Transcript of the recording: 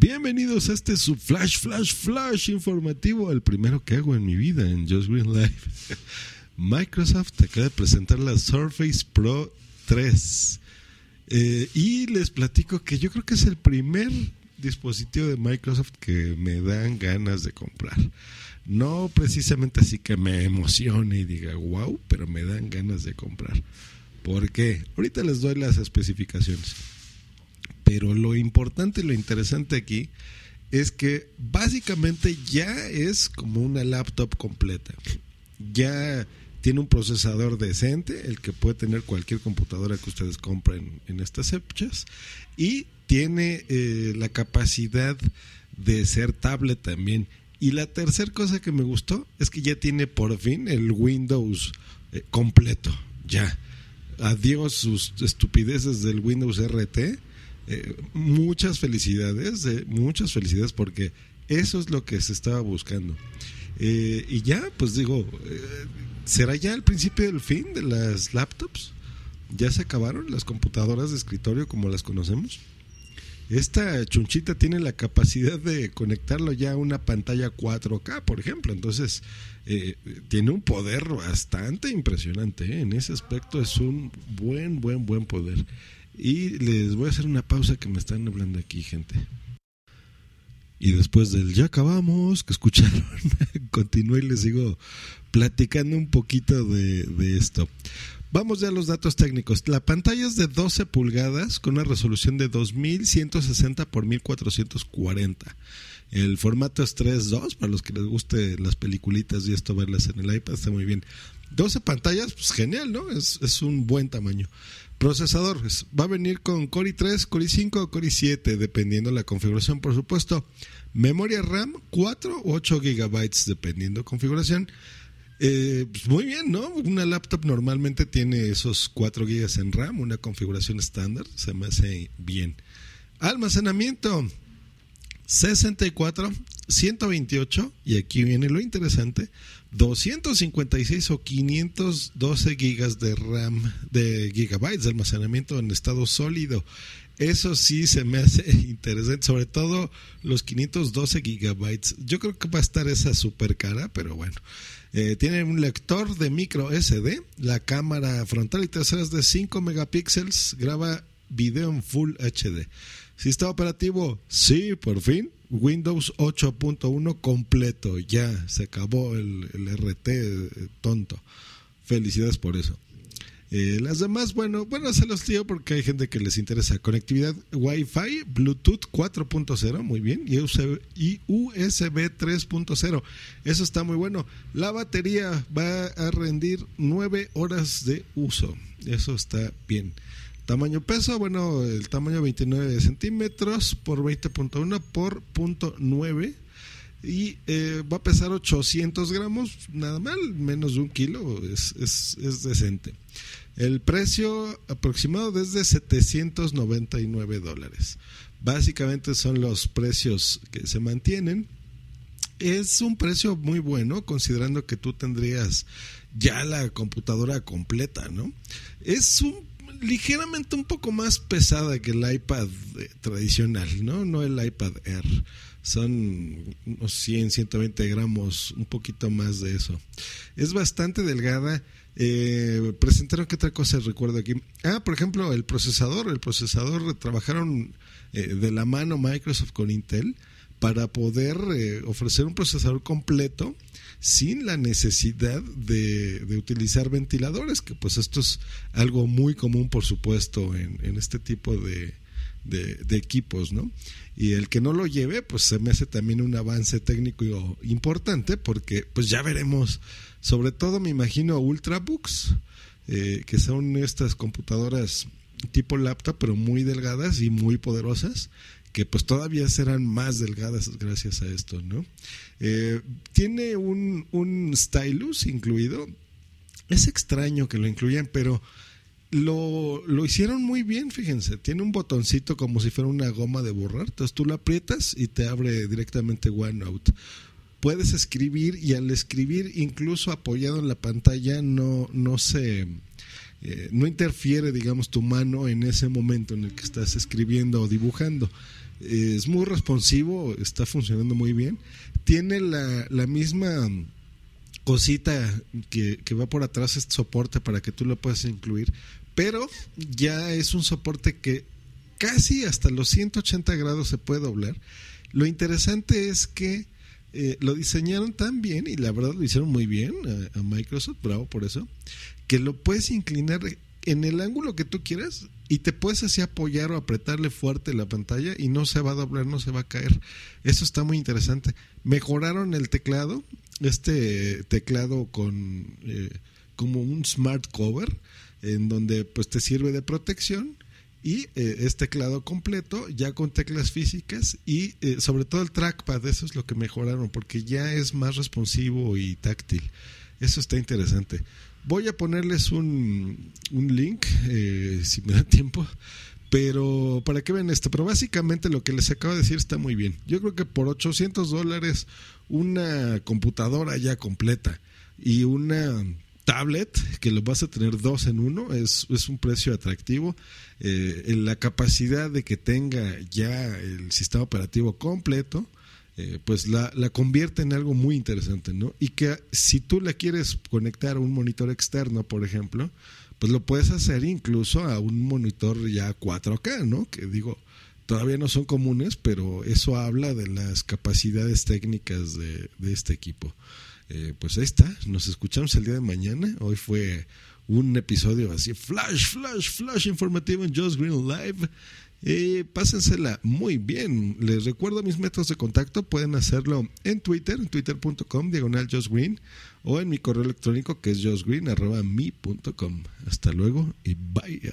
Bienvenidos a este su flash, flash, flash informativo, el primero que hago en mi vida en Just Green Live. Microsoft acaba de presentar la Surface Pro 3. Eh, y les platico que yo creo que es el primer dispositivo de Microsoft que me dan ganas de comprar. No precisamente así que me emocione y diga wow, pero me dan ganas de comprar. ¿Por qué? Ahorita les doy las especificaciones. Pero lo importante y lo interesante aquí es que básicamente ya es como una laptop completa. Ya tiene un procesador decente, el que puede tener cualquier computadora que ustedes compren en estas fechas. Y tiene eh, la capacidad de ser tablet también. Y la tercera cosa que me gustó es que ya tiene por fin el Windows eh, completo. Ya. Adiós sus estupideces del Windows RT. Eh, muchas felicidades, muchas felicidades porque eso es lo que se estaba buscando. y ya, pues digo, ¿será ya el principio del fin de las laptops? ¿Ya se acabaron las computadoras de escritorio como las conocemos? esta chunchita tiene la capacidad de conectarlo ya a una pantalla 4K, por ejemplo. Entonces, eh, tiene un poder bastante impresionante. ¿eh? En ese aspecto es un buen, buen, buen poder. Y les voy a hacer una pausa que me están hablando aquí, gente. Y después del ya acabamos, que escucharon, continúo y les sigo platicando un poquito de, de esto. Vamos ya a los datos técnicos. La pantalla es de 12 pulgadas con una resolución de 2160 por 1440. El formato es 3.2 para los que les guste las peliculitas y esto verlas en el iPad está muy bien. 12 pantallas, pues genial, ¿no? Es, es un buen tamaño. Procesador, va a venir con Core i3, Core i5 o Core i7, dependiendo la configuración, por supuesto. Memoria RAM, 4 o 8 GB, dependiendo configuración. Eh, pues muy bien, ¿no? Una laptop normalmente tiene esos 4 GB en RAM, una configuración estándar, se me hace bien. Almacenamiento 64, 128, y aquí viene lo interesante, 256 o 512 gigas de RAM, de gigabytes de almacenamiento en estado sólido. Eso sí se me hace interesante, sobre todo los 512 gigabytes. Yo creo que va a estar esa super cara, pero bueno. Eh, tiene un lector de micro SD, la cámara frontal y trasera es de 5 megapíxeles, graba video en Full HD. Sistema operativo, sí, por fin. Windows 8.1 completo, ya se acabó el, RT eh, tonto. Felicidades por eso. Eh, las demás, bueno, bueno, se los digo porque hay gente que les interesa. Conectividad Wi-Fi, Bluetooth 4.0, muy bien, y USB, y USB 3.0. Eso está muy bueno. La batería va a rendir 9 horas de uso. Eso está bien. Tamaño peso, bueno, el tamaño 29 centímetros por 20.1 por .9 y eh, va a pesar 800 gramos, nada mal, menos de un kilo, es, es, es decente. El precio aproximado desde 799 dólares. Básicamente son los precios que se mantienen. Es un precio muy bueno considerando que tú tendrías ya la computadora completa, ¿no? Es un ligeramente un poco más pesada que el iPad eh, tradicional, ¿no? No el iPad Air. Son unos 100, 120 gramos, un poquito más de eso. Es bastante delgada. Eh, presentaron que otra cosa recuerdo aquí. Ah, por ejemplo, el procesador. El procesador trabajaron eh, de la mano Microsoft con Intel para poder eh, ofrecer un procesador completo sin la necesidad de, utilizar ventiladores, que pues esto es algo muy común, por supuesto, en, este tipo de, de, equipos, ¿no? Y el que no lo lleve, pues se me hace también un avance técnico importante, porque pues ya veremos, sobre todo me imagino Ultrabooks, eh, que son estas computadoras tipo laptop, pero muy delgadas y muy poderosas que pues todavía serán más delgadas gracias a esto, ¿no? Eh, tiene un, un stylus incluido. Es extraño que lo incluyan, pero lo, lo, hicieron muy bien, fíjense. Tiene un botoncito como si fuera una goma de borrar. Entonces tú lo aprietas y te abre directamente OneNote. Puedes escribir y al escribir, incluso apoyado en la pantalla, no, no se. Eh, no interfiere, digamos, tu mano en ese momento en el que estás escribiendo o dibujando. es muy responsivo, está funcionando muy bien. Tiene la, la misma cosita que, que, va por atrás, este soporte para que tú lo puedas incluir, pero ya es un soporte que casi hasta los 180 grados se puede doblar. Lo interesante es que eh, lo diseñaron tan bien y la verdad lo hicieron muy bien a, Microsoft, bravo por eso, que lo puedes inclinar en el ángulo que tú quieras y te puedes así apoyar o apretarle fuerte la pantalla y no se va a doblar, no se va a caer. Eso está muy interesante. Mejoraron el teclado, este teclado con eh, como un smart cover en donde pues te sirve de protección y eh, es teclado completo ya con teclas físicas y eh, sobre todo el trackpad eso es lo que mejoraron porque ya es más responsivo y táctil. Eso está interesante. Voy a ponerles un, un link eh, si me da tiempo pero para que vean esto pero básicamente lo que les acabo de decir está muy bien. Yo creo que por 800 dólares una computadora ya completa y una tablet, que lo vas a tener dos en uno, es, es un precio atractivo. Eh, la capacidad de que tenga ya el sistema operativo completo, eh, pues la, la, convierte en algo muy interesante, ¿no? Y que si tú la quieres conectar a un monitor externo, por ejemplo, pues lo puedes hacer incluso a un monitor ya 4K, ¿no? Que digo, todavía no son comunes, pero eso habla de las capacidades técnicas de, de este equipo. Eh, pues ahí está, nos escuchamos el día de mañana. Hoy fue un episodio así, flash, flash, flash informativo en Just Green Live. Eh, pásensela muy bien. Les recuerdo mis métodos de contacto. Pueden hacerlo en Twitter, en twitter.com, diagonal Green, o en mi correo electrónico que es justgreen.com. Hasta luego y bye.